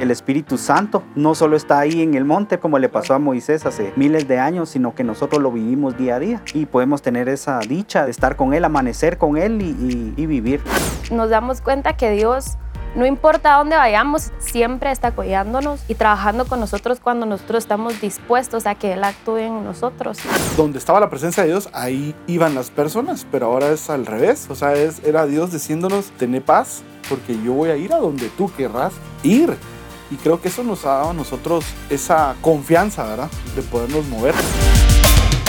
El Espíritu Santo no solo está ahí en el monte como le pasó a Moisés hace miles de años, sino que nosotros lo vivimos día a día y podemos tener esa dicha de estar con Él, amanecer con Él y, y vivir. Nos damos cuenta que Dios no importa a dónde vayamos, siempre está cuidándonos y trabajando con nosotros cuando nosotros estamos dispuestos a que Él actúe en nosotros. Donde estaba la presencia de Dios, ahí iban las personas, pero ahora es al revés. O sea, es, era Dios diciéndonos, tené paz, porque yo voy a ir a donde tú querrás ir. Y creo que eso nos ha dado a nosotros esa confianza, ¿verdad? De podernos mover.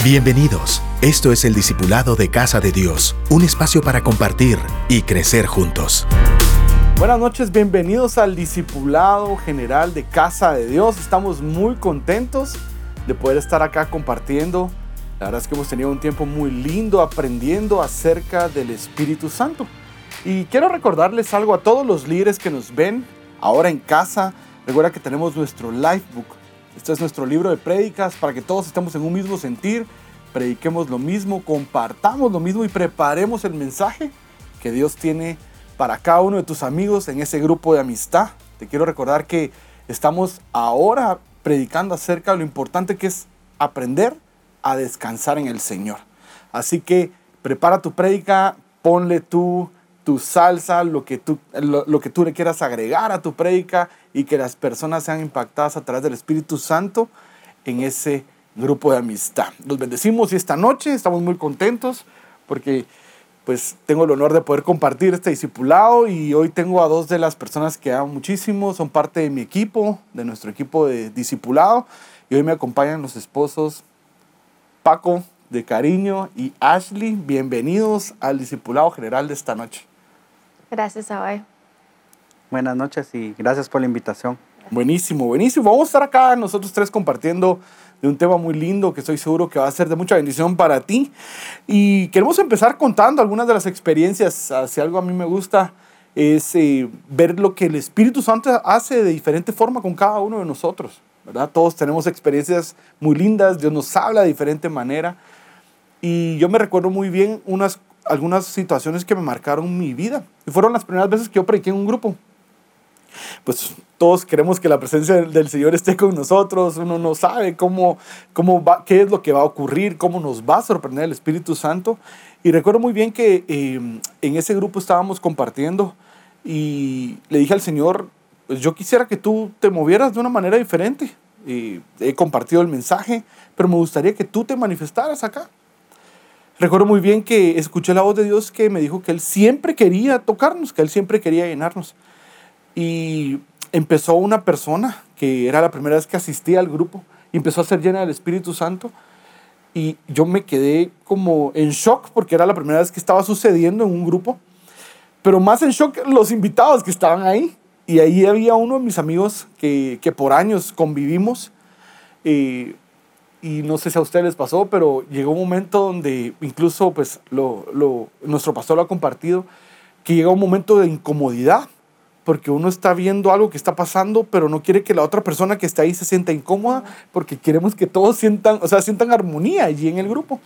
Bienvenidos. Esto es el Discipulado de Casa de Dios, un espacio para compartir y crecer juntos. Buenas noches, bienvenidos al Discipulado General de Casa de Dios. Estamos muy contentos de poder estar acá compartiendo. La verdad es que hemos tenido un tiempo muy lindo aprendiendo acerca del Espíritu Santo. Y quiero recordarles algo a todos los líderes que nos ven ahora en casa. Recuerda que tenemos nuestro Lifebook. Este es nuestro libro de prédicas para que todos estemos en un mismo sentir, prediquemos lo mismo, compartamos lo mismo y preparemos el mensaje que Dios tiene para cada uno de tus amigos en ese grupo de amistad. Te quiero recordar que estamos ahora predicando acerca de lo importante que es aprender a descansar en el Señor. Así que prepara tu prédica, ponle tu, tu salsa, lo que, tú, lo, que tú le quieras agregar a tu prédica y que las personas sean impactadas a través del Espíritu Santo en ese grupo de amistad. Los bendecimos y esta noche estamos muy contentos porque pues tengo el honor de poder compartir este discipulado y hoy tengo a dos de las personas que amo muchísimo, son parte de mi equipo, de nuestro equipo de discipulado y hoy me acompañan los esposos Paco de Cariño y Ashley. Bienvenidos al discipulado general de esta noche. Gracias, Abay. Buenas noches y gracias por la invitación. Buenísimo, buenísimo. Vamos a estar acá nosotros tres compartiendo de un tema muy lindo que estoy seguro que va a ser de mucha bendición para ti. Y queremos empezar contando algunas de las experiencias. Si algo a mí me gusta es eh, ver lo que el Espíritu Santo hace de diferente forma con cada uno de nosotros. ¿verdad? Todos tenemos experiencias muy lindas, Dios nos habla de diferente manera. Y yo me recuerdo muy bien unas, algunas situaciones que me marcaron mi vida. Y fueron las primeras veces que yo prediqué en un grupo pues todos queremos que la presencia del Señor esté con nosotros, uno no sabe cómo, cómo va, qué es lo que va a ocurrir, cómo nos va a sorprender el Espíritu Santo. Y recuerdo muy bien que em, en ese grupo estábamos compartiendo y le dije al Señor, pues yo quisiera que tú te movieras de una manera diferente. Y he compartido el mensaje, pero me gustaría que tú te manifestaras acá. Recuerdo muy bien que escuché la voz de Dios que me dijo que Él siempre quería tocarnos, que Él siempre quería llenarnos. Y empezó una persona que era la primera vez que asistía al grupo y empezó a ser llena del Espíritu Santo. Y yo me quedé como en shock porque era la primera vez que estaba sucediendo en un grupo. Pero más en shock los invitados que estaban ahí. Y ahí había uno de mis amigos que, que por años convivimos. Eh, y no sé si a ustedes les pasó, pero llegó un momento donde incluso pues lo, lo, nuestro pastor lo ha compartido, que llegó un momento de incomodidad porque uno está viendo algo que está pasando, pero no quiere que la otra persona que está ahí se sienta incómoda, porque queremos que todos sientan, o sea, sientan armonía allí en el grupo.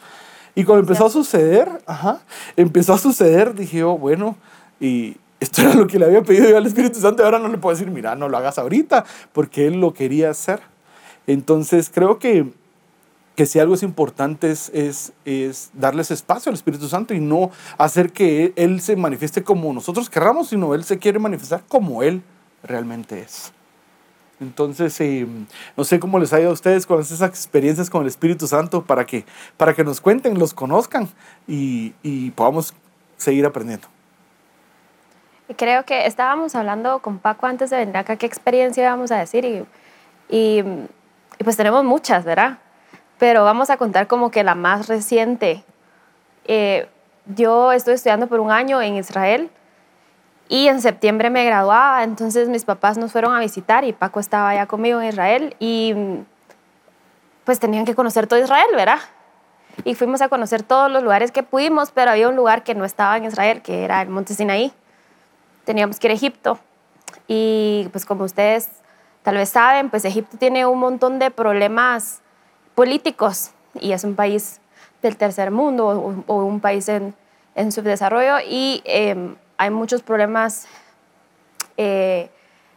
Y cuando empezó a suceder, ajá, empezó a suceder, dije yo, bueno, y esto era lo que le había pedido yo al Espíritu Santo, ahora no le puedo decir, mira, no lo hagas ahorita, porque él lo quería hacer. Entonces, creo que que si algo es importante es, es, es, darles espacio al Espíritu Santo y no hacer que Él se manifieste como nosotros querramos, sino Él se quiere manifestar como Él realmente es. Entonces, eh, no sé cómo les ha ido a ustedes con esas experiencias con el Espíritu Santo para que, para que nos cuenten, los conozcan y, y podamos seguir aprendiendo. Creo que estábamos hablando con Paco antes de venir acá qué experiencia íbamos a decir y, y, y pues tenemos muchas, ¿verdad? Pero vamos a contar como que la más reciente. Eh, yo estoy estudiando por un año en Israel y en septiembre me graduaba, entonces mis papás nos fueron a visitar y Paco estaba allá conmigo en Israel y pues tenían que conocer todo Israel, ¿verdad? Y fuimos a conocer todos los lugares que pudimos, pero había un lugar que no estaba en Israel, que era el Monte Sinaí. Teníamos que ir a Egipto. Y pues como ustedes tal vez saben, pues Egipto tiene un montón de problemas políticos y es un país del tercer mundo o, un país en, en subdesarrollo y em, hay muchos problemas eh,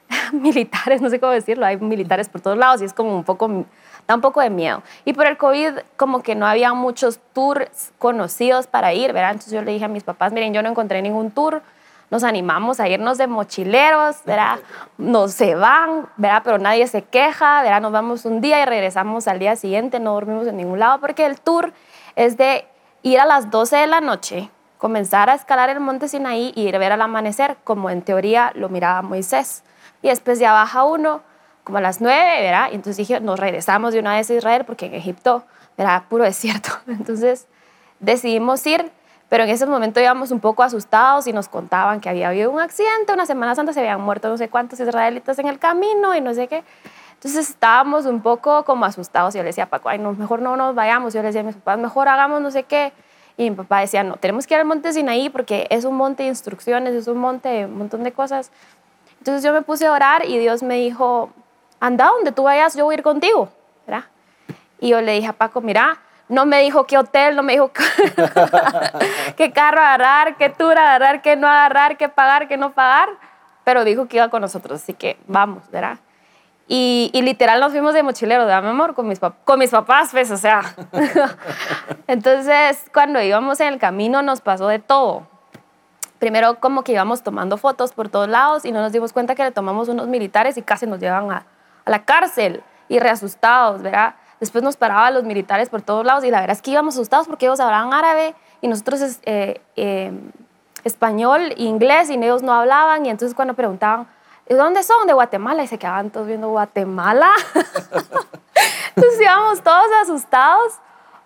militares, no sé cómo decirlo, hay militares por todos lados y es como un poco, da un poco de miedo. Y por el COVID como que no había muchos tours conocidos para ir, ¿verdad? Entonces yo le dije a mis papás, miren, yo no encontré ningún tour, nos animamos a irnos de mochileros, ¿verdad? Nos se van, ¿verdad? Pero nadie se queja, ¿verdad? Nos vamos un día y regresamos al día siguiente, no dormimos en ningún lado porque el tour es de ir a las 12 de la noche, comenzar a escalar el monte Sinaí y ir a ver al amanecer, como en teoría lo miraba Moisés. Y después ya baja uno, como a las 9, ¿verdad? Y entonces dije, nos regresamos de una vez a Israel porque en Egipto era puro desierto. Entonces decidimos ir pero en ese momento íbamos un poco asustados y nos contaban que había habido un accidente, una Semana Santa se habían muerto no sé cuántos israelitas en el camino y no sé qué. Entonces estábamos un poco como asustados yo le decía a Paco, ay, no, mejor no nos vayamos. Yo le decía a mis papás, mejor hagamos no sé qué. Y mi papá decía, no, tenemos que ir al monte Sinaí porque es un monte de instrucciones, es un monte de un montón de cosas. Entonces yo me puse a orar y Dios me dijo, anda donde tú vayas, yo voy a ir contigo. ¿verdad? Y yo le dije a Paco, mira, no me dijo qué hotel, no me dijo qué carro agarrar, qué tour agarrar, qué no agarrar, qué pagar, qué no pagar, pero dijo que iba con nosotros, así que vamos, ¿verdad? Y, literal nos fuimos de mochilero, ¿verdad, mi amor? Con mis, con mis papás, pues, o sea. Entonces, cuando íbamos en el camino nos pasó de todo. Primero, como que íbamos tomando fotos por todos lados y no nos dimos cuenta que le tomamos unos militares y casi nos llevan a, a la cárcel y reasustados, ¿verdad? Después nos paraban los militares por todos lados y la verdad es que íbamos asustados porque ellos hablaban árabe y nosotros eh, eh, inglés y ellos no hablaban y entonces cuando preguntaban, ¿de dónde son? De Guatemala y se quedaban todos viendo Guatemala. entonces íbamos todos asustados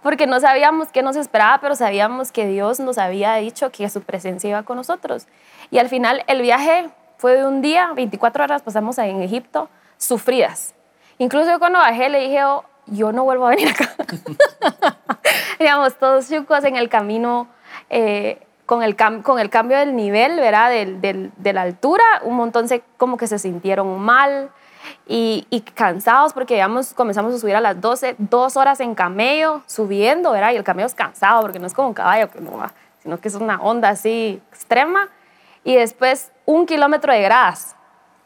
porque no sabíamos qué nos esperaba, pero sabíamos que Dios nos había dicho que su presencia iba con nosotros. Y al final el viaje fue de un día, 24 horas pasamos en Egipto, sufridas. Incluso yo cuando bajé le dije, oh, yo no vuelvo a venir acá. Digamos, todos chucos en el camino, eh, con, el con el cambio del nivel, ¿verdad? de la altura, un montón se, como que se sintieron mal y, cansados porque digamos, comenzamos a subir a las 12, dos horas en camello, subiendo, ¿verdad? Y el camello es cansado porque no es como un caballo, sino que es una onda así extrema. Y después un kilómetro de gradas,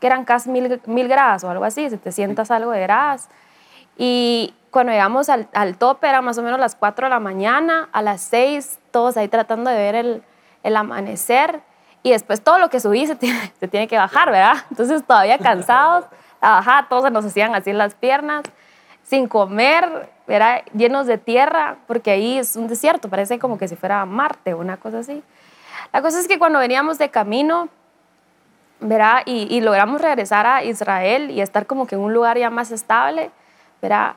que eran casi mil, mil gradas o algo así, 700 algo de gradas. Y cuando llegamos al, al, tope era más o menos las 4 de la mañana, a las 6 todos ahí tratando de ver el, el amanecer y después todo lo que subí se tiene, se tiene que bajar, ¿verdad? Entonces todavía cansados, a bajar, todos se nos hacían así las piernas, sin comer, ¿verdad? llenos de tierra, porque ahí es un desierto, parece como que si fuera Marte o una cosa así. La cosa es que cuando veníamos de camino, ¿verdad? Y, y logramos regresar a Israel y estar como que en un lugar ya más estable,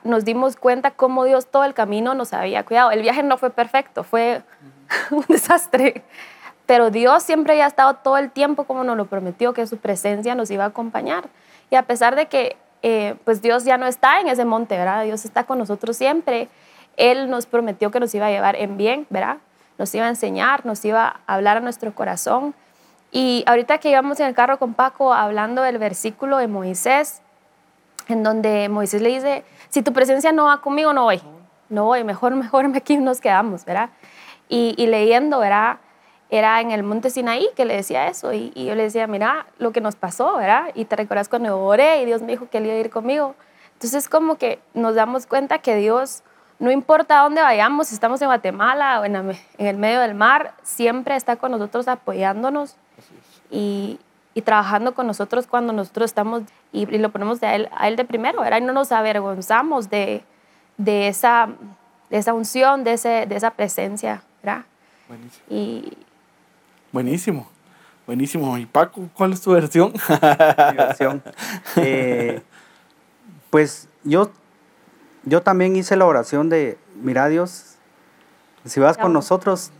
nos dimos cuenta cómo Dios todo el camino nos había cuidado. El viaje no fue perfecto, fue un desastre, pero Dios siempre había estado todo el tiempo como nos lo prometió, que su presencia nos iba a acompañar. Y a pesar de que eh, pues Dios ya no está en ese monte, ¿verdad? Dios está con nosotros siempre. Él nos prometió que nos iba a llevar en bien, ¿verdad? Nos iba a enseñar, nos iba a hablar a nuestro corazón. Y ahorita que íbamos en el carro con Paco hablando del versículo de Moisés, en donde Moisés le dice, si tu presencia no va conmigo, no voy, no voy, mejor, mejor aquí nos quedamos, ¿verdad? Y, leyendo, ¿verdad? Era en el monte Sinaí que le decía eso y, yo le decía, mira lo que nos pasó, ¿verdad? Y te recuerdas cuando oré y Dios me dijo que él iba a ir conmigo. Entonces como que nos damos cuenta que Dios, no importa dónde vayamos, si estamos en Guatemala o en, en el medio del mar, siempre está con nosotros apoyándonos y, y trabajando con nosotros cuando nosotros estamos y, lo ponemos a él, a él de primero, ¿verdad? Y no nos avergonzamos de, de, esa, de esa unción, de, ese, de esa presencia, ¿verdad? Buenísimo. Y, Buenísimo. Buenísimo. ¿Y Paco, cuál es tu versión? Mi versión. Eh, pues yo, yo también hice la oración de, mira Dios, si vas con nosotros,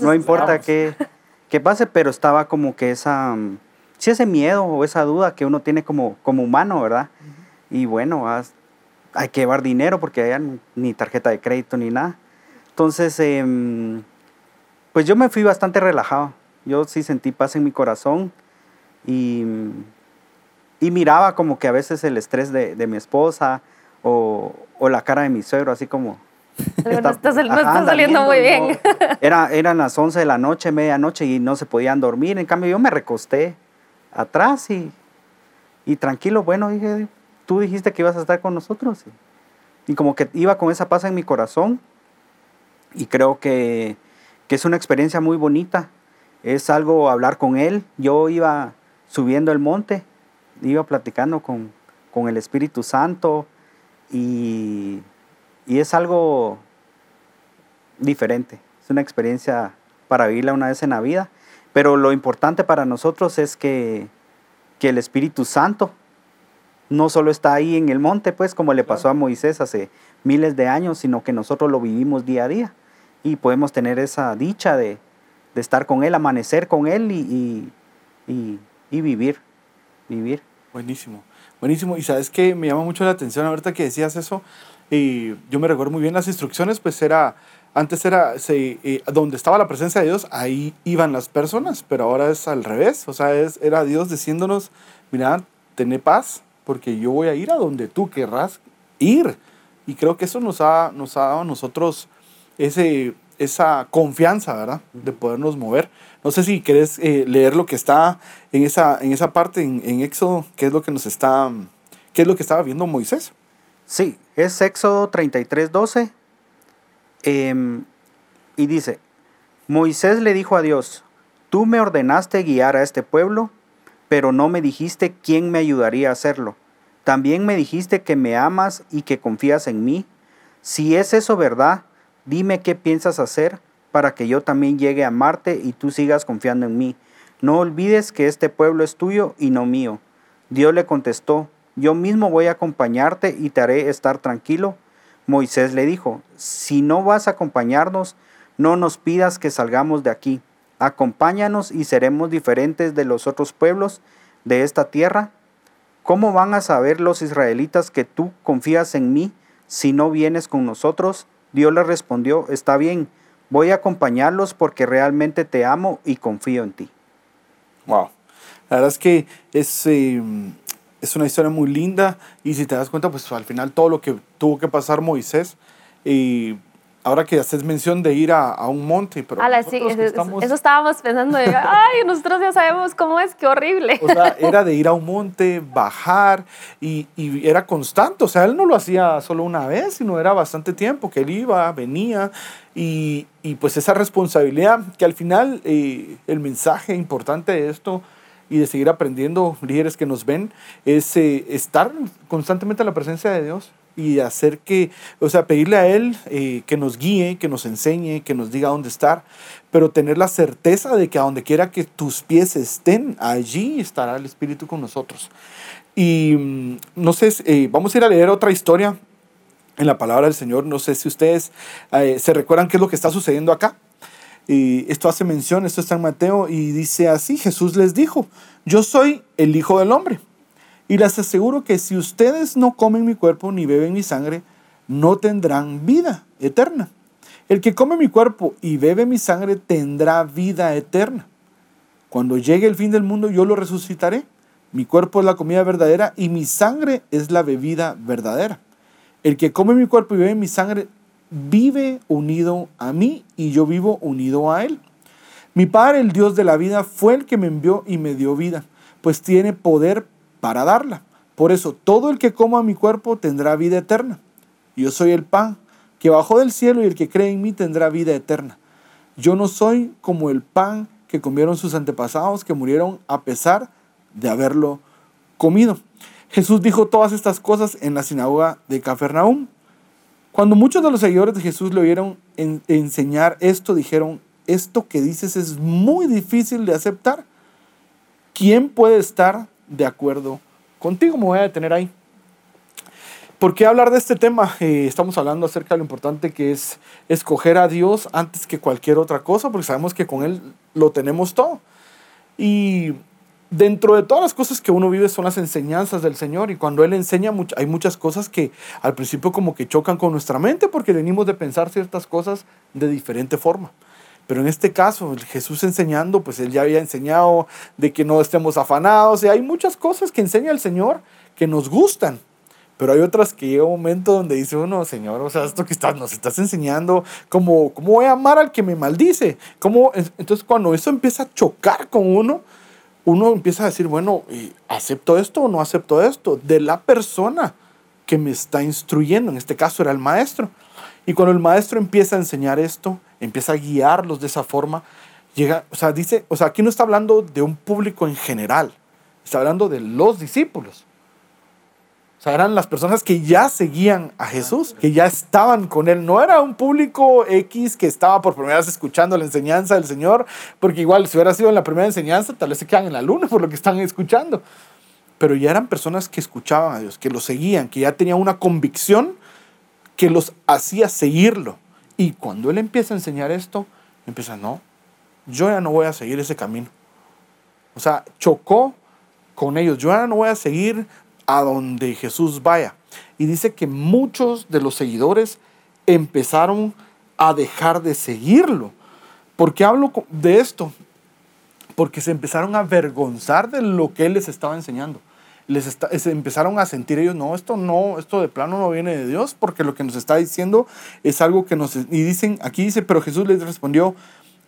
no importa qué, qué pase, pero estaba como que esa sí ese miedo o esa duda que uno tiene como, como humano, ¿verdad? Y bueno, hay que llevar dinero porque hay ni tarjeta de crédito ni nada. Entonces, em, pues yo me fui bastante relajado. Yo sí sentí paz en mi corazón y, y miraba como que a veces el estrés de, de mi esposa o, o, la cara de mi suegro, así como... no está, saliendo muy bien. era, eran las 11 de la noche, medianoche y no se podían dormir. En cambio, yo me recosté atrás y, Y tranquilo, bueno, dije, tú dijiste que ibas a estar con nosotros. Y como que iba con esa paz en mi corazón. Y creo que, que es una experiencia muy bonita. Es algo hablar con Él. Yo iba subiendo el monte, iba platicando con, con el Espíritu Santo y, y es algo diferente. Es una experiencia para vivirla una vez en la vida. Pero lo importante para nosotros es que, que el Espíritu Santo no solo está ahí en el monte, pues como le pasó a Moisés hace miles de años, sino que nosotros lo vivimos día a día y podemos tener esa dicha de, de estar con Él, amanecer con Él y, y, y, vivir, vivir. Buenísimo, buenísimo. Y sabes que me llama mucho la atención ahorita que decías eso, y yo me recuerdo muy bien las instrucciones, pues era antes era, se, eh, donde estaba la presencia de Dios, ahí iban las personas, pero ahora es al revés. O sea, es, era Dios diciéndonos, mira, ten paz, porque yo voy a ir a donde tú querrás ir. Y creo que eso nos ha, nos ha dado a nosotros ese, esa confianza, ¿verdad? De podernos mover. No sé si querés eh, leer lo que está en esa, en esa parte, en, en, Éxodo, qué es lo que nos está, qué es lo que estaba viendo Moisés. Sí, es Éxodo 33, 12 Em, y dice, Moisés le dijo a Dios, tú me ordenaste guiar a este pueblo, pero no me dijiste quién me ayudaría a hacerlo. También me dijiste que me amas y que confías en mí. Si es eso verdad, dime qué piensas hacer para que yo también llegue a amarte y tú sigas confiando en mí. No olvides que este pueblo es tuyo y no mío. Dios le contestó, yo mismo voy a acompañarte y te haré estar tranquilo Moisés le dijo, si no vas a acompañarnos, no nos pidas que salgamos de aquí. Acompáñanos y seremos diferentes de los otros pueblos de esta tierra. ¿Cómo van a saber los israelitas que tú confías en mí si no vienes con nosotros? Dios le respondió, está bien, voy a acompañarlos porque realmente te amo y confío en ti. Wow. La verdad es que es, em, es una historia muy linda y si te das cuenta, pues al final todo lo que tuvo que pasar Moisés y ahora que haces mención de ir a, a un monte, pero sí, eso, estábamos pensando, ay, nosotros ya sabemos cómo es, qué horrible. O sea, era de ir a un monte, bajar y, y, era constante, o sea, él no lo hacía solo una vez, sino era bastante tiempo que él iba, venía y, y pues esa responsabilidad que al final eh, el mensaje importante de esto y de seguir aprendiendo, líderes que nos ven, es eh, estar constantemente en la presencia de Dios y hacer que, o sea, pedirle a Él eh, que nos guíe, que nos enseñe, que nos diga dónde estar, pero tener la certeza de que a donde quiera que tus pies estén, allí estará el Espíritu con nosotros. Y mm, no sé, eh, vamos a ir a leer otra historia en la palabra del Señor. No sé si ustedes se recuerdan qué es lo que está sucediendo acá. Esto hace mención, esto está en Mateo y dice así, Jesús les dijo, yo soy el Hijo del Hombre. Y les aseguro que si ustedes no comen mi cuerpo ni beben mi sangre, no tendrán vida eterna. El que come mi cuerpo y bebe mi sangre tendrá vida eterna. Cuando llegue el fin del mundo yo lo resucitaré. Mi cuerpo es la comida verdadera y mi sangre es la bebida verdadera. El que come mi cuerpo y bebe mi sangre vive unido a mí y yo vivo unido a Él. Mi Padre, el Dios de la vida, fue el que me envió y me dio vida, pues tiene poder para darla. Por eso, todo el que coma mi cuerpo tendrá vida eterna. Yo soy el pan que bajó del cielo y el que cree en mí tendrá vida eterna. Yo no soy como el pan que comieron sus antepasados que murieron a pesar de haberlo comido. Jesús dijo todas estas cosas en la sinagoga de Cafarnaúm cuando muchos de los seguidores de Jesús le oyeron enseñar esto, dijeron, esto que dices es muy difícil de aceptar. ¿Quién puede estar de acuerdo contigo? Me voy a detener ahí. ¿Por qué hablar de este tema? Eh, estamos hablando acerca de lo importante que es escoger a Dios antes que cualquier otra cosa, porque sabemos que con Él lo tenemos todo. Y dentro de todas las cosas que uno vive son las enseñanzas del Señor y cuando Él enseña hay muchas cosas que al principio como que chocan con nuestra mente porque venimos de pensar ciertas cosas de diferente forma. Pero en este caso, Jesús enseñando, pues Él ya había enseñado de que no estemos afanados y hay muchas cosas que enseña el Señor que nos gustan. Pero hay otras que llega un momento donde dice uno, Señor, o sea, esto que estás, nos estás enseñando, ¿cómo, cómo voy a amar al que me maldice? ¿Cómo? Entonces cuando eso empieza a chocar con uno, uno empieza a decir, bueno, ¿acepto esto o no acepto esto? De la persona que me está instruyendo, en este caso era el maestro. Y cuando el maestro empieza a enseñar esto, empieza a guiarlos de esa forma, llega, o sea, dice, o sea, aquí no está hablando de un público en general, está hablando de los discípulos. O sea, eran las personas que ya seguían a Jesús, que ya estaban con Él. No era un público X que estaba por primera vez escuchando la enseñanza del Señor, porque igual si hubiera sido en la primera enseñanza, tal vez se quedan en la luna por lo que están escuchando. Pero ya eran personas que escuchaban a Dios, que lo seguían, que ya tenían una convicción que los hacía seguirlo. Y cuando Él empieza a enseñar esto, empieza, no, yo ya no voy a seguir ese camino. O sea, chocó con ellos. Yo ya no voy a seguir a donde Jesús vaya. Y dice que muchos de los seguidores empezaron a dejar de seguirlo. ¿Por qué hablo de esto? Porque se empezaron a avergonzar de lo que él les estaba enseñando. Les empezaron a sentir ellos, no, esto no, esto de plano no viene de Dios, porque lo que nos está diciendo es algo que nos... Y dicen, aquí dice, pero Jesús les respondió,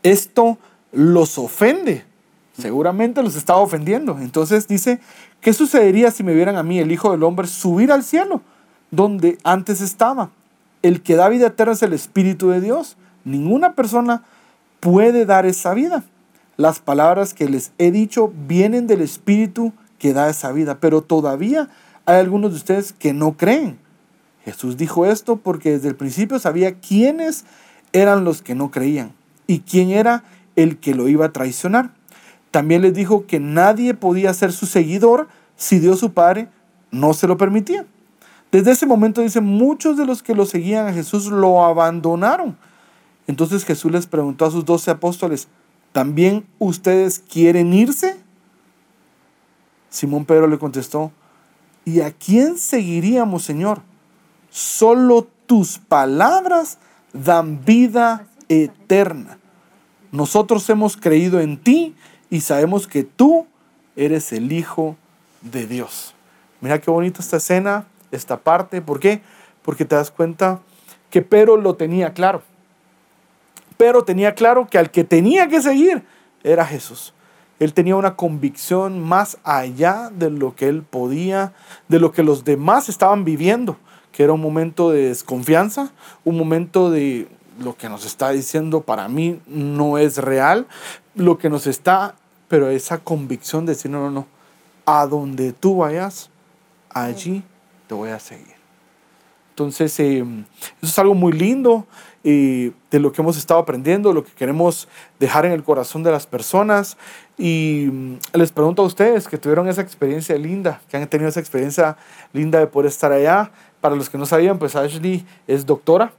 esto los ofende. Seguramente los estaba ofendiendo. Entonces dice ¿Qué sucedería si me vieran a mí, el Hijo del Hombre, subir al cielo, donde antes estaba? El que da vida eterna es el Espíritu de Dios. Ninguna persona puede dar esa vida. Las palabras que les he dicho vienen del Espíritu que da esa vida, pero todavía hay algunos de ustedes que no creen. Jesús dijo esto porque desde el principio sabía quiénes eran los que no creían y quién era el que lo iba a traicionar. También les dijo que nadie podía ser su seguidor si Dios su Padre no se lo permitía. Desde ese momento dice, muchos de los que lo seguían a Jesús lo abandonaron. Entonces Jesús les preguntó a sus doce apóstoles, ¿también ustedes quieren irse? Simón Pedro le contestó, ¿y a quién seguiríamos, Señor? Solo tus palabras dan vida eterna. Nosotros hemos creído en ti y sabemos que tú eres el Hijo de Dios. Mira qué bonita esta escena, esta parte. ¿Por qué? Porque te das cuenta que Pedro lo tenía claro. Pero tenía claro que al que tenía que seguir era Jesús. Él tenía una convicción más allá de lo que él podía, de lo que los demás estaban viviendo, que era un momento de desconfianza, un momento de lo que nos está diciendo para mí no es real, lo que nos está pero esa convicción de decir, no, no, no, a donde tú vayas, allí te voy a seguir. Entonces, eh, eso es algo muy lindo eh, de lo que hemos estado aprendiendo, lo que queremos dejar en el corazón de las personas. Y mm, les pregunto a ustedes que tuvieron esa experiencia linda, que han tenido esa experiencia linda de poder estar allá. Para los que no sabían, pues Ashley es doctora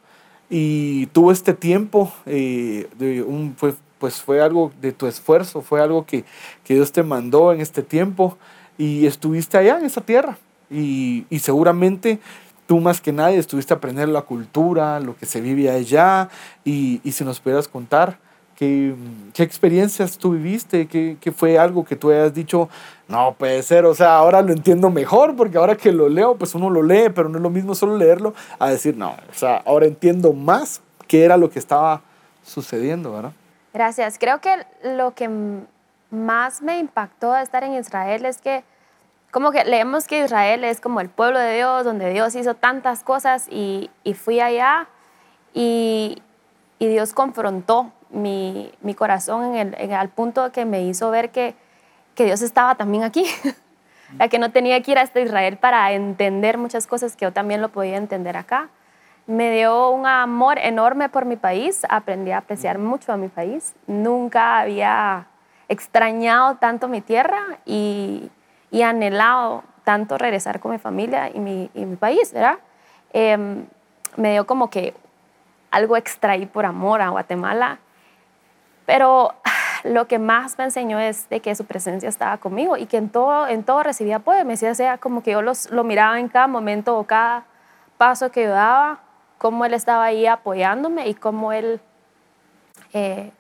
y tuvo este tiempo, eh, de un, fue pues fue algo de tu esfuerzo, fue algo que, Dios te mandó en este tiempo y estuviste allá en esa tierra. Y, seguramente tú más que nadie estuviste a aprender la cultura, lo que se vive allá y, si nos pudieras contar qué, qué experiencias tú viviste, qué, qué, fue algo que tú hayas dicho, no puede ser, o sea, ahora lo entiendo mejor porque ahora que lo leo, pues uno lo lee, pero no es lo mismo solo leerlo a decir, no, o sea, ahora entiendo más qué era lo que estaba sucediendo, ¿verdad? Gracias. Creo que lo que más me impactó de estar en Israel es que como que leemos que Israel es como el pueblo de Dios, donde Dios hizo tantas cosas y, fui allá y, Dios confrontó mi, corazón en el, al punto que me hizo ver que, que Dios estaba también aquí. la que no tenía que ir hasta Israel para entender muchas cosas que yo también lo podía entender acá me dio un amor enorme por mi país, aprendí a apreciar mucho a mi país. Nunca había extrañado tanto mi tierra y, anhelado tanto regresar con mi familia y mi, país, ¿verdad? Em, me dio como que algo extra ahí por amor a Guatemala, pero lo que más me enseñó es de que su presencia estaba conmigo y que en todo, en todo recibía apoyo. Me decía, sea como que yo los, lo miraba en cada momento o cada paso que yo daba cómo él estaba ahí apoyándome y cómo él eh,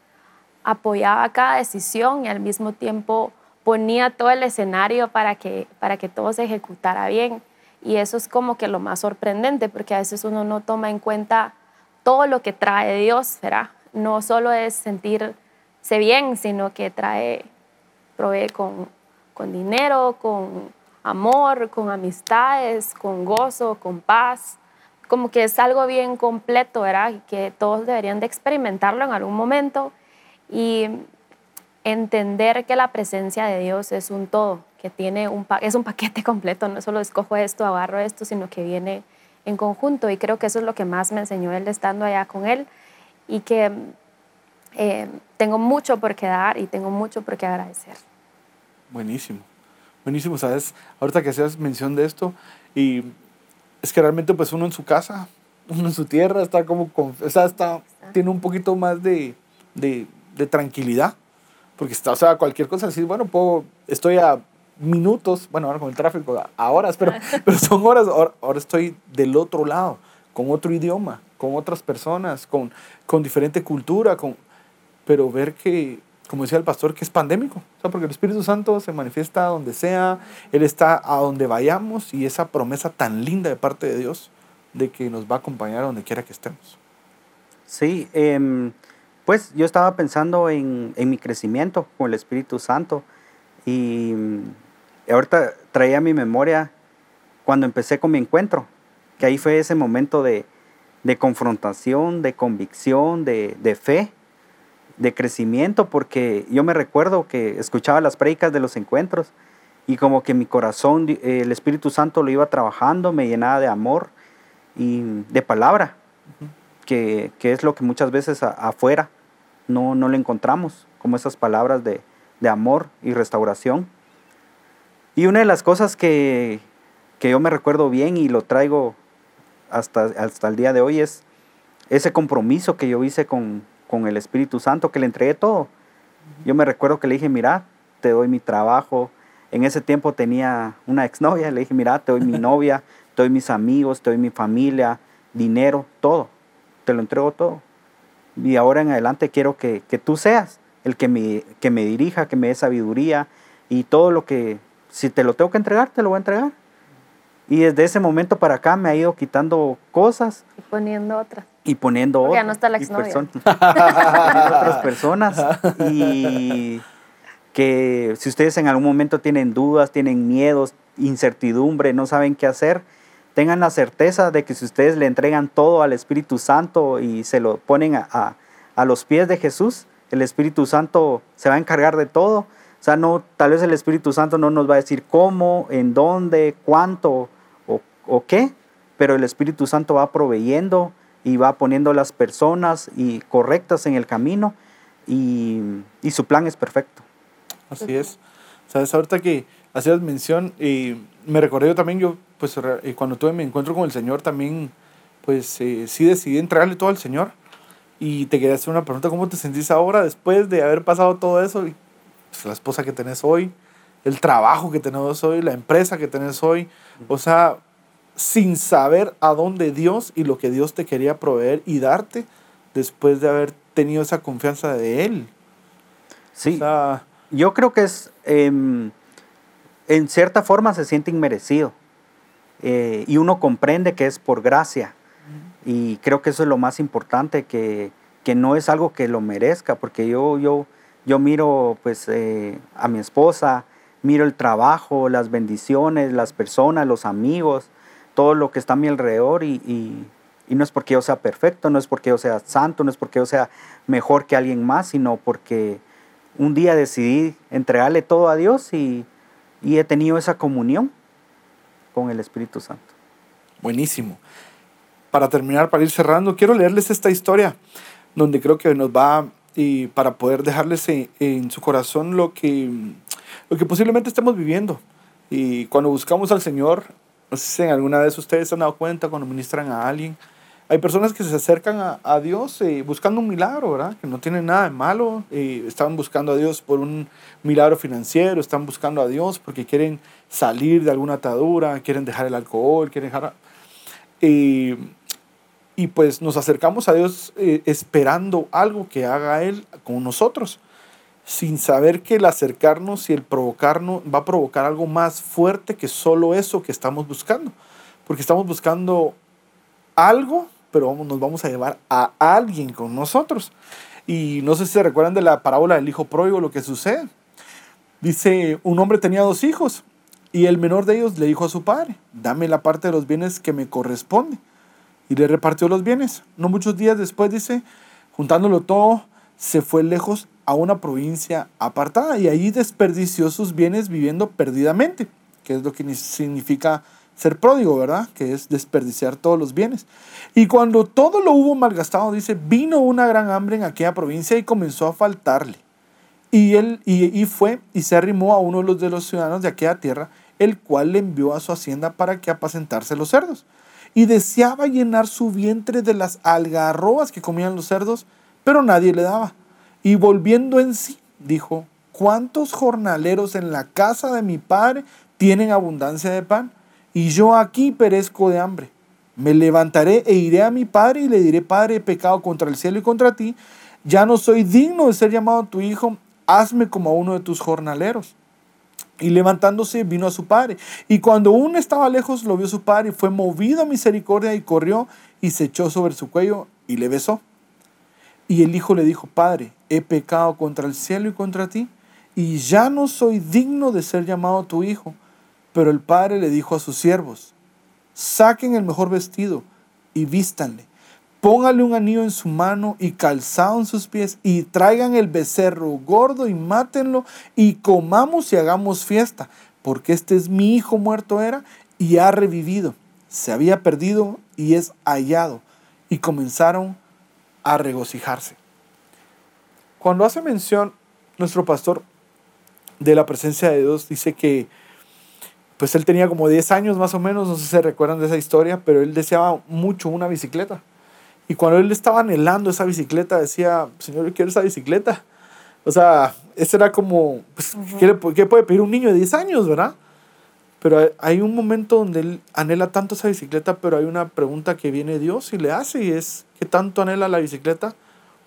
apoyaba cada decisión y al mismo tiempo ponía todo el escenario para que, para que todo se ejecutara bien. Y eso es como que lo más sorprendente, porque a veces uno no toma en cuenta todo lo que trae Dios, ¿verdad? No solo es sentirse bien, sino que trae provee con, con dinero, con amor, con amistades, con gozo, con paz. Como que es algo bien completo, ¿verdad? Y que todos deberían de experimentarlo en algún momento y entender que la presencia de Dios es un todo, que tiene un, es un paquete completo, no solo escojo esto, agarro esto, sino que viene en conjunto. Y creo que eso es lo que más me enseñó él estando allá con él y que eh, tengo mucho por qué dar y tengo mucho por qué agradecer. Buenísimo, buenísimo, ¿sabes? Ahorita que hacías mención de esto, y es que realmente pues uno en su casa, uno en su tierra está como, con, o sea, está, tiene un poquito más de, de, de tranquilidad, porque está, o sea, cualquier cosa así, bueno, puedo, estoy a minutos, bueno, ahora con el tráfico, a horas, pero, pero son horas, ahora, estoy del otro lado, con otro idioma, con otras personas, con, con diferente cultura, con, pero ver que, como decía el pastor, que es pandémico, o sea, porque el Espíritu Santo se manifiesta donde sea, Él está a donde vayamos y esa promesa tan linda de parte de Dios de que nos va a acompañar a donde quiera que estemos. Sí, em, pues yo estaba pensando en, en, mi crecimiento con el Espíritu Santo y ahorita traía a mi memoria cuando empecé con mi encuentro, que ahí fue ese momento de, de confrontación, de convicción, de, de, fe, de crecimiento, porque yo me recuerdo que escuchaba las predicas de los encuentros y como que mi corazón, el Espíritu Santo lo iba trabajando, me llenaba de amor y de palabra, que, que, es lo que muchas veces afuera no, no le encontramos, como esas palabras de, de amor y restauración. Y una de las cosas que, yo me recuerdo bien y lo traigo hasta, hasta el día de hoy es ese compromiso que yo hice con, el Espíritu Santo, que le entregué todo. Yo me recuerdo que le dije, mira, te doy mi trabajo. En ese tiempo tenía una exnovia, le dije, mira, te doy mi novia, te doy mis amigos, te doy mi familia, dinero, todo. Te lo entrego todo. Y ahora en adelante quiero que, tú seas el que me, que me dirija, que me dé sabiduría y todo lo que si te lo tengo que entregar, te lo voy a entregar. Y desde ese momento para acá me ha ido quitando cosas. Y poniendo otras. Y poniendo otras. Ya no está la exnovia. otras personas. Y que si ustedes en algún momento tienen dudas, tienen miedos, incertidumbre, no saben qué hacer, tengan la certeza de que si ustedes le entregan todo al Espíritu Santo y se lo ponen a, a los pies de Jesús, el Espíritu Santo se va a encargar de todo o sea, no, tal vez el Espíritu Santo no nos va a decir cómo, en dónde, cuánto o, qué, pero el Espíritu Santo va proveyendo y va poniendo las personas y correctas en el camino y, su plan es perfecto. Así es. Sabes, ahorita que hacías mención, y me recordé yo también, yo, pues cuando tuve mi encuentro con el Señor también, pues eh, sí decidí entregarle todo al Señor. Y te quería hacer una pregunta, ¿cómo te sentís ahora después de haber pasado todo eso? Pues, la esposa que tenés hoy, el trabajo que tenemos hoy, la empresa que tenés hoy. O sea, sin saber a dónde Dios y lo que Dios te quería proveer y darte después de haber tenido esa confianza de Él. Sí. yo creo que es, em, en cierta forma se siente inmerecido. Eh, y uno comprende que es por gracia. Y creo que eso es lo más importante, que, que no es algo que lo merezca, porque yo, yo, yo miro pues eh, a mi esposa, miro el trabajo, las bendiciones, las personas, los amigos, todo lo que está a mi alrededor y, y, no es porque yo sea perfecto, no es porque yo sea santo, no es porque yo sea mejor que alguien más, sino porque un día decidí entregarle todo a Dios y, y he tenido esa comunión con el Espíritu Santo. Buenísimo. Para terminar, para ir cerrando, quiero leerles esta historia donde creo que nos va y para poder dejarles en, su corazón lo que, lo que posiblemente estemos viviendo. Y cuando buscamos al Señor, no sé si alguna vez ustedes se han dado cuenta cuando ministran a alguien, hay personas que se acercan a, a Dios eh, buscando un milagro, ¿verdad? Que no tienen nada de malo. Eh, están buscando a Dios por un milagro financiero, están buscando a Dios porque quieren salir de alguna atadura, quieren dejar el alcohol, quieren dejar... Eh, y pues nos acercamos a Dios eh, esperando algo que haga Él con nosotros, sin saber que el acercarnos y el provocarnos va a provocar algo más fuerte que solo eso que estamos buscando, porque estamos buscando algo, pero vamos, nos vamos a llevar a alguien con nosotros. Y no sé si se recuerdan de la parábola del hijo pródigo, lo que sucede. Dice, un hombre tenía dos hijos y el menor de ellos le dijo a su padre, dame la parte de los bienes que me corresponde. Y le repartió los bienes. No muchos días después, dice, juntándolo todo, se fue lejos a una provincia apartada y allí desperdició sus bienes viviendo perdidamente, que es lo que significa ser pródigo, ¿verdad? Que es desperdiciar todos los bienes. Y cuando todo lo hubo malgastado, dice, vino una gran hambre en aquella provincia y comenzó a faltarle. Y él y, fue y se arrimó a uno de los, de los ciudadanos de aquella tierra, el cual le envió a su hacienda para que apacentase los cerdos. Y deseaba llenar su vientre de las algarrobas que comían los cerdos, pero nadie le daba. Y volviendo en sí, dijo, ¿cuántos jornaleros en la casa de mi padre tienen abundancia de pan? Y yo aquí perezco de hambre. Me levantaré e iré a mi padre y le diré, Padre, he pecado contra el cielo y contra ti. Ya no soy digno de ser llamado tu hijo hazme como a uno de tus jornaleros. Y levantándose vino a su padre. Y cuando uno estaba lejos, lo vio su padre y fue movido a misericordia y corrió y se echó sobre su cuello y le besó. Y el hijo le dijo, Padre, he pecado contra el cielo y contra ti, y ya no soy digno de ser llamado tu hijo. Pero el padre le dijo a sus siervos, saquen el mejor vestido y vístanle Póngale un anillo en su mano y calzado en sus pies y traigan el becerro gordo y mátenlo y comamos y hagamos fiesta, porque este es mi hijo muerto era y ha revivido. Se había perdido y es hallado. Y comenzaron a regocijarse. Cuando hace mención nuestro pastor de la presencia de Dios, dice que pues él tenía como 10 años más o menos, no sé si se recuerdan de esa historia, pero él deseaba mucho una bicicleta. Y cuando él estaba anhelando esa bicicleta, decía, Señor, yo quiero esa bicicleta. O sea, ese era como, pues, ¿qué, puede pedir un niño de 10 años, verdad? Pero hay un momento donde él anhela tanto esa bicicleta, pero hay una pregunta que viene Dios y le hace y es, ¿qué tanto anhela la bicicleta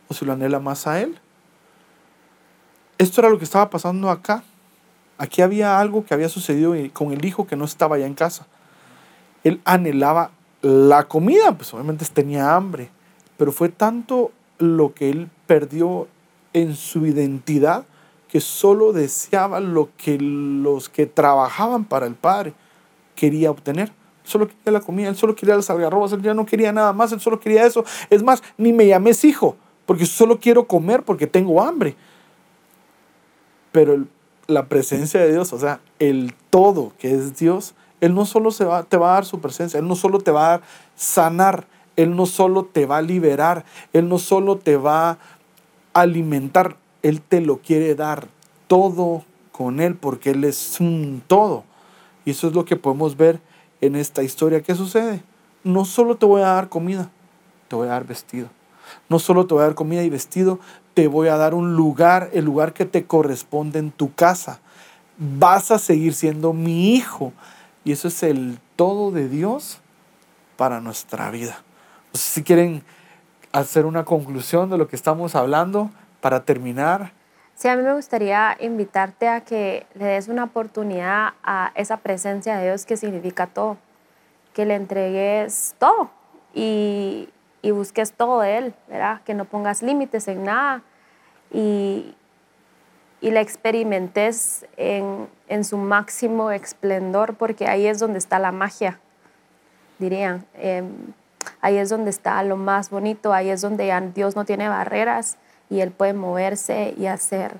o si lo anhela más a él? Esto era lo que estaba pasando acá. Aquí había algo que había sucedido con el hijo que no estaba ya en casa. Él anhelaba la comida, pues obviamente tenía hambre, pero fue tanto lo que él perdió en su identidad que solo deseaba lo que los que trabajaban para el Padre quería obtener. Solo quería la comida, él solo quería las algarrobas, él ya no quería nada más, él solo quería eso. Es más, ni me llames hijo, porque solo quiero comer porque tengo hambre. Pero la presencia de Dios, o sea, el todo que es Dios, él no solo se va, te va a dar su presencia, Él no solo te va a sanar, Él no solo te va a liberar, Él no solo te va a alimentar, Él te lo quiere dar todo con Él porque Él es un todo. Y eso es lo que podemos ver en esta historia. ¿Qué sucede? No solo te voy a dar comida, te voy a dar vestido. No solo te voy a dar comida y vestido, te voy a dar un lugar, el lugar que te corresponde en tu casa. Vas a seguir siendo mi hijo. Y eso es el todo de Dios para nuestra vida. si quieren hacer una conclusión de lo que estamos hablando para terminar. Sí, a mí me gustaría invitarte a que le des una oportunidad a esa presencia de Dios que significa todo, que le entregues todo y, y busques todo de Él, ¿verdad? Que no pongas límites en nada y, y la experimentes en, en, su máximo esplendor, porque ahí es donde está la magia, dirían. Em, ahí es donde está lo más bonito, ahí es donde Dios no tiene barreras y Él puede moverse y hacer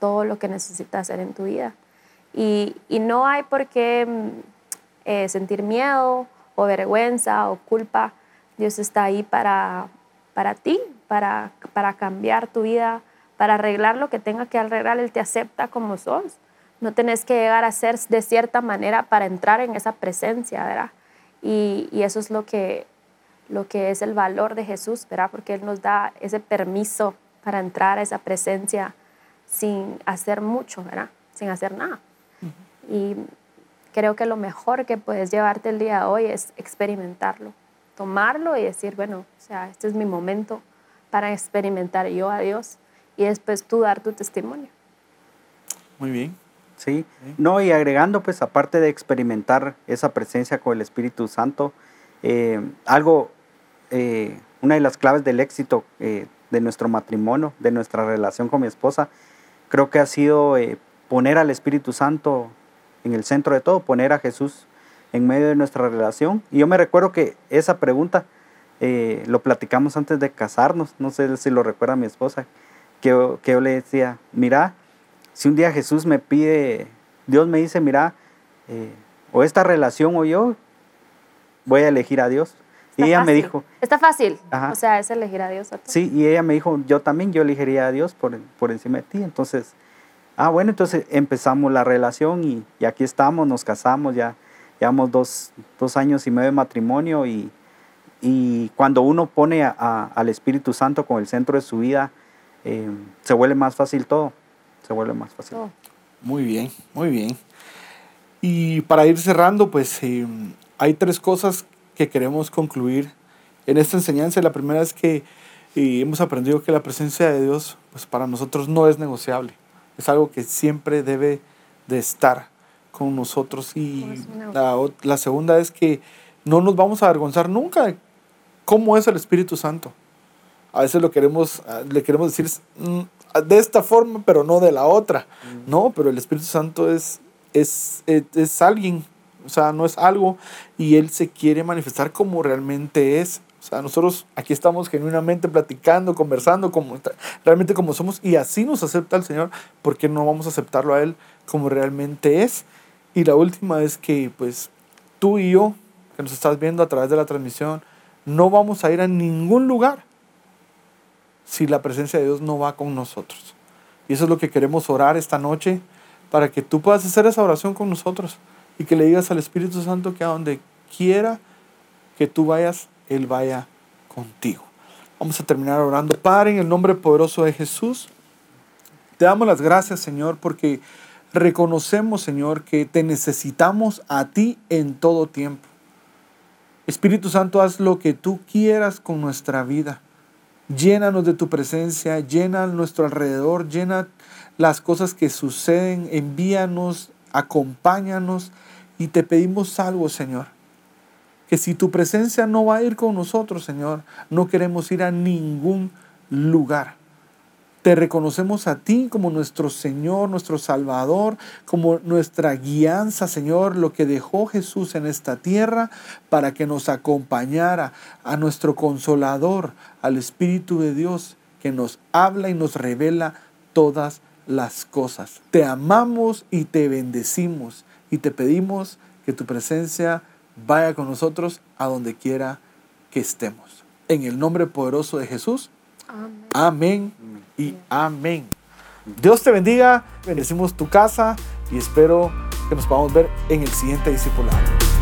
todo lo que necesita hacer en tu vida. Y, y no hay por qué mm, eh, sentir miedo o vergüenza o culpa. Dios está ahí para, para ti, para, para cambiar tu vida para arreglar lo que tenga que arreglar, Él te acepta como sos. No tenés que llegar a ser de cierta manera para entrar en esa presencia, ¿verdad? Y, eso es lo que, lo que es el valor de Jesús, ¿verdad? Porque Él nos da ese permiso para entrar a esa presencia sin hacer mucho, ¿verdad? Sin hacer nada. Y creo que lo mejor que puedes llevarte el día de hoy es experimentarlo, tomarlo y decir, bueno, o sea, este es mi momento para experimentar yo a Dios y después tú dar tu testimonio. Muy bien. Sí. No, y agregando, pues, aparte de experimentar esa presencia con el Espíritu Santo, eh, algo, eh, una de las claves del éxito eh, de nuestro matrimonio, de nuestra relación con mi esposa, creo que ha sido poner al Espíritu Santo en el centro de todo, poner a Jesús en medio de nuestra relación. Y yo me recuerdo que esa pregunta eh, lo platicamos antes de casarnos, no sé si lo recuerda mi esposa, que yo, que yo le decía, mira, si un día Jesús me pide, Dios me dice, mira, eh, o esta relación o yo, voy a elegir a Dios. y ella me dijo... Está fácil, o sea, es elegir a Dios. Sí, y ella me dijo, yo también, yo elegiría a Dios por, por encima de ti. Entonces, ah, bueno, entonces empezamos la relación y, y aquí estamos, nos casamos, ya llevamos dos, dos, años y medio de matrimonio y, y cuando uno pone a, al Espíritu Santo como el centro de su vida, eh, se vuelve más fácil todo, se vuelve más fácil. Muy bien, muy bien. Y para ir cerrando, pues eh, hay tres cosas que queremos concluir en esta enseñanza. La primera es que eh, hemos aprendido que la presencia de Dios, pues para nosotros no es negociable. Es algo que siempre debe de estar con nosotros. Y la, la segunda es que no nos vamos a avergonzar nunca de cómo es el Espíritu Santo. A veces lo queremos, ah, le queremos decir mm, de esta forma, pero no de la otra. Mm. No, pero el Espíritu Santo es, es, es, es alguien o sea, no es algo y Él se quiere manifestar como realmente es. O sea, nosotros aquí estamos genuinamente platicando, conversando, como, realmente como somos y así nos acepta el Señor, porque no vamos a aceptarlo a Él como realmente es. Y la última es que pues tú y yo, que nos estás viendo a través de la transmisión, no vamos a ir a ningún lugar si la presencia de Dios no va con nosotros. Y eso es lo que queremos orar esta noche, para que tú puedas hacer esa oración con nosotros y que le digas al Espíritu Santo que a donde quiera que tú vayas, Él vaya contigo. Vamos a terminar orando. Padre, en el nombre poderoso de Jesús, te damos las gracias, Señor, porque reconocemos, Señor, que te necesitamos a ti en todo tiempo. Espíritu Santo, haz lo que tú quieras con nuestra vida. Llénanos de tu presencia, llena nuestro alrededor, llena las cosas que suceden, envíanos, acompáñanos y te pedimos algo, Señor. Que si tu presencia no va a ir con nosotros, Señor, no queremos ir a ningún lugar. Te reconocemos a ti como nuestro Señor, nuestro Salvador, como nuestra guianza, Señor, lo que dejó Jesús en esta tierra para que nos acompañara a nuestro consolador, al Espíritu de Dios, que nos habla y nos revela todas las cosas. Te amamos y te bendecimos y te pedimos que tu presencia vaya con nosotros a donde quiera que estemos. En el nombre poderoso de Jesús. Amén, y amén. Dios te bendiga, bendecimos tu casa y espero que nos podamos ver en el siguiente discipulado.